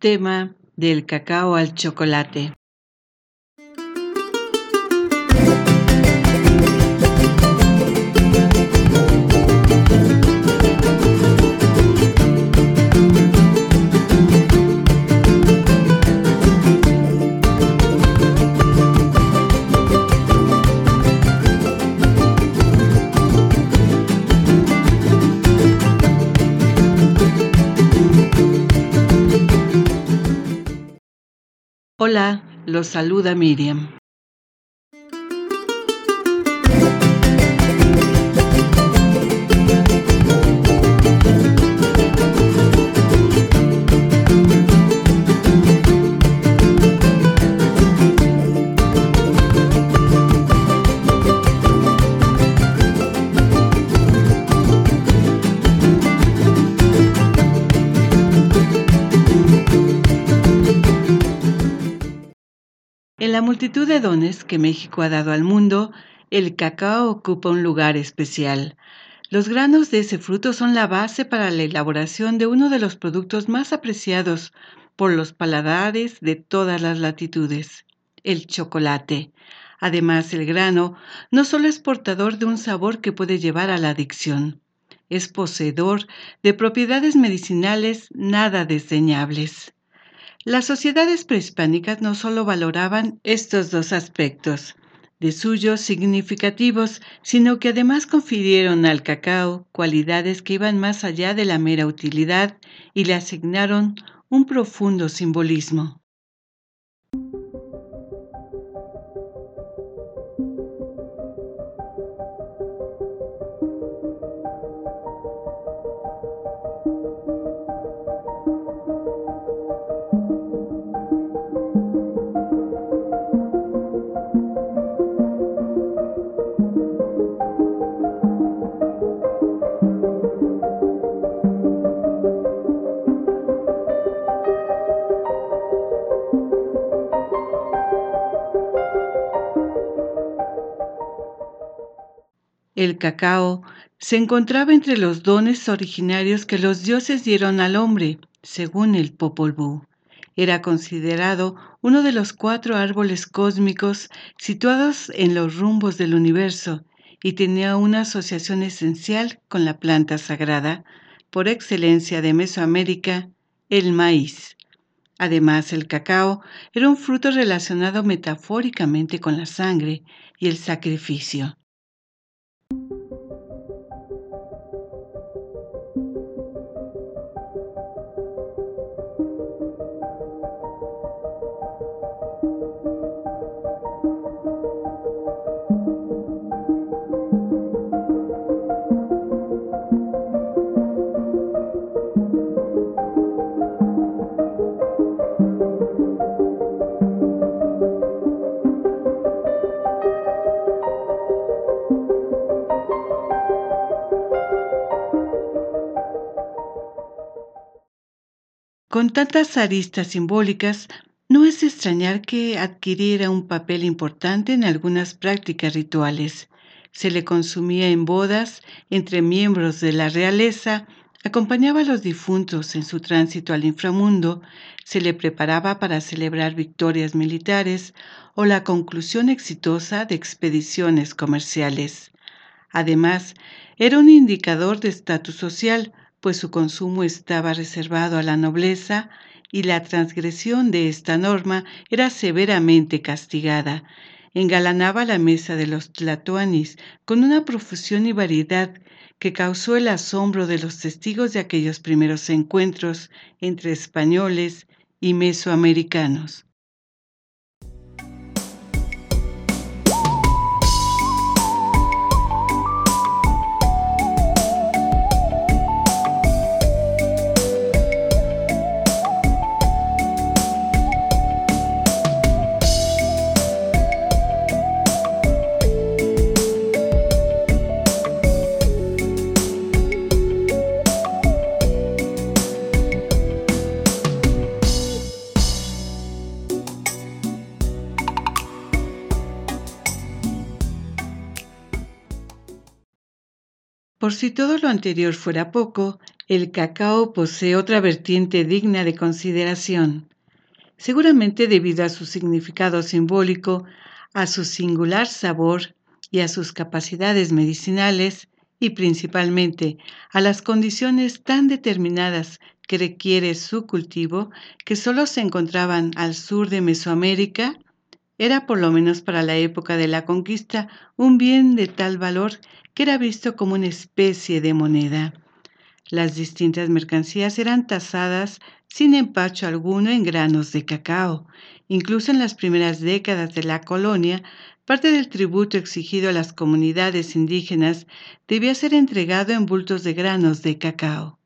Tema del cacao al chocolate. Los saluda Miriam. En la multitud de dones que México ha dado al mundo, el cacao ocupa un lugar especial. Los granos de ese fruto son la base para la elaboración de uno de los productos más apreciados por los paladares de todas las latitudes, el chocolate. Además, el grano no solo es portador de un sabor que puede llevar a la adicción, es poseedor de propiedades medicinales nada desdeñables. Las sociedades prehispánicas no solo valoraban estos dos aspectos de suyos significativos, sino que además confirieron al cacao cualidades que iban más allá de la mera utilidad y le asignaron un profundo simbolismo. El cacao se encontraba entre los dones originarios que los dioses dieron al hombre, según el Popol Vuh. Era considerado uno de los cuatro árboles cósmicos situados en los rumbos del universo y tenía una asociación esencial con la planta sagrada, por excelencia de Mesoamérica, el maíz. Además, el cacao era un fruto relacionado metafóricamente con la sangre y el sacrificio. Con tantas aristas simbólicas, no es extrañar que adquiriera un papel importante en algunas prácticas rituales. Se le consumía en bodas entre miembros de la realeza, acompañaba a los difuntos en su tránsito al inframundo, se le preparaba para celebrar victorias militares o la conclusión exitosa de expediciones comerciales. Además, era un indicador de estatus social, pues su consumo estaba reservado a la nobleza y la transgresión de esta norma era severamente castigada. Engalanaba la mesa de los tlatoanis con una profusión y variedad que causó el asombro de los testigos de aquellos primeros encuentros entre españoles y mesoamericanos. Si todo lo anterior fuera poco, el cacao posee otra vertiente digna de consideración. Seguramente debido a su significado simbólico, a su singular sabor y a sus capacidades medicinales, y principalmente a las condiciones tan determinadas que requiere su cultivo, que solo se encontraban al sur de Mesoamérica, era por lo menos para la época de la conquista un bien de tal valor que era visto como una especie de moneda. Las distintas mercancías eran tasadas sin empacho alguno en granos de cacao. Incluso en las primeras décadas de la colonia, parte del tributo exigido a las comunidades indígenas debía ser entregado en bultos de granos de cacao.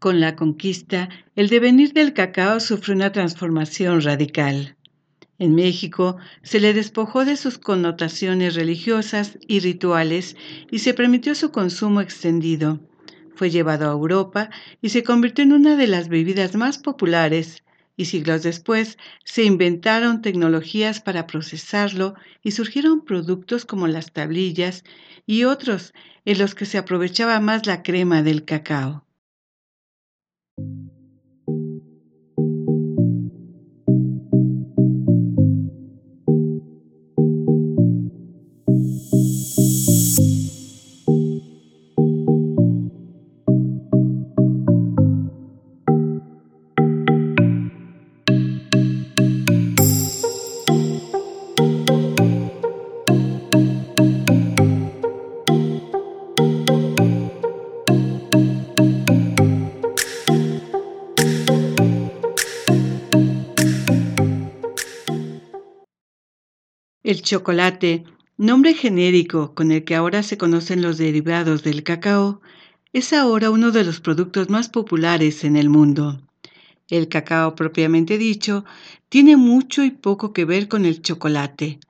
Con la conquista, el devenir del cacao sufrió una transformación radical. En México se le despojó de sus connotaciones religiosas y rituales y se permitió su consumo extendido. Fue llevado a Europa y se convirtió en una de las bebidas más populares, y siglos después se inventaron tecnologías para procesarlo y surgieron productos como las tablillas y otros en los que se aprovechaba más la crema del cacao. Thank you. El chocolate, nombre genérico con el que ahora se conocen los derivados del cacao, es ahora uno de los productos más populares en el mundo. El cacao propiamente dicho tiene mucho y poco que ver con el chocolate.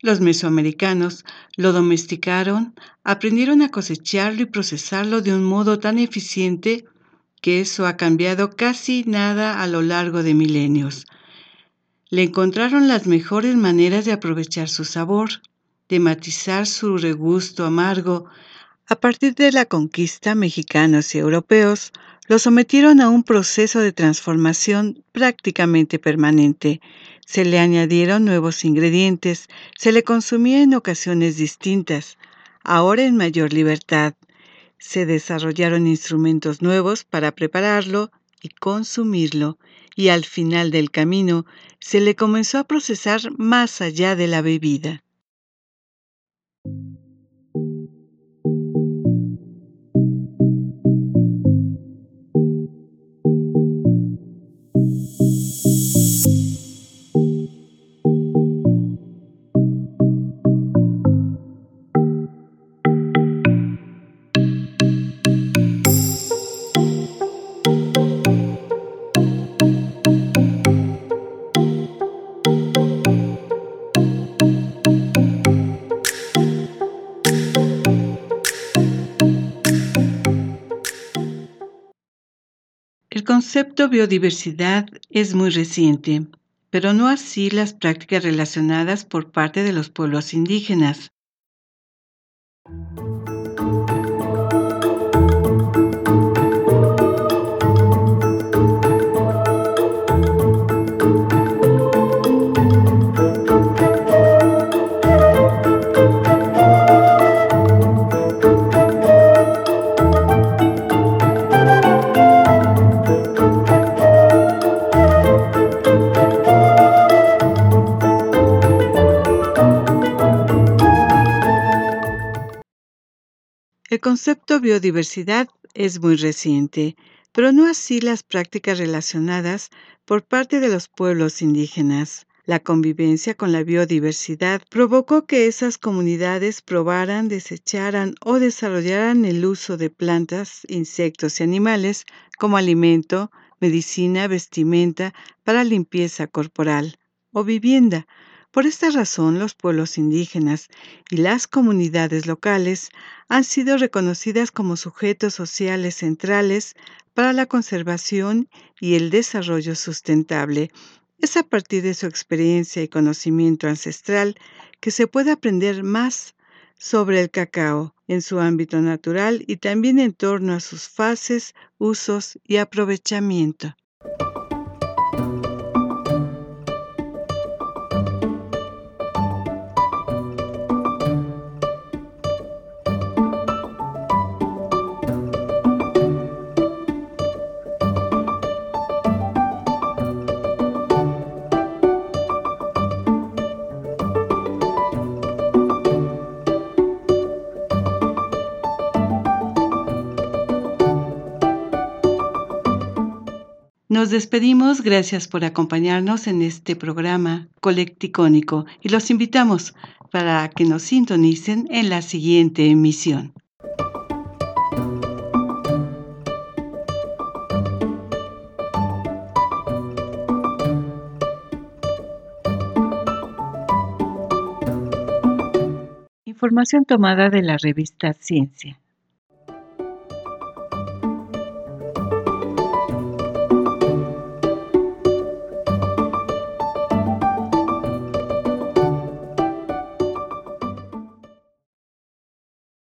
Los mesoamericanos lo domesticaron, aprendieron a cosecharlo y procesarlo de un modo tan eficiente que eso ha cambiado casi nada a lo largo de milenios le encontraron las mejores maneras de aprovechar su sabor, de matizar su regusto amargo. A partir de la conquista, mexicanos y europeos lo sometieron a un proceso de transformación prácticamente permanente. Se le añadieron nuevos ingredientes, se le consumía en ocasiones distintas, ahora en mayor libertad. Se desarrollaron instrumentos nuevos para prepararlo y consumirlo, y al final del camino se le comenzó a procesar más allá de la bebida. El concepto biodiversidad es muy reciente, pero no así las prácticas relacionadas por parte de los pueblos indígenas. Concepto biodiversidad es muy reciente, pero no así las prácticas relacionadas por parte de los pueblos indígenas. La convivencia con la biodiversidad provocó que esas comunidades probaran, desecharan o desarrollaran el uso de plantas, insectos y animales como alimento, medicina, vestimenta, para limpieza corporal o vivienda. Por esta razón, los pueblos indígenas y las comunidades locales han sido reconocidas como sujetos sociales centrales para la conservación y el desarrollo sustentable es a partir de su experiencia y conocimiento ancestral que se puede aprender más sobre el cacao en su ámbito natural y también en torno a sus fases, usos y aprovechamiento. Nos despedimos, gracias por acompañarnos en este programa colecticónico y los invitamos para que nos sintonicen en la siguiente emisión. Información tomada de la revista Ciencia.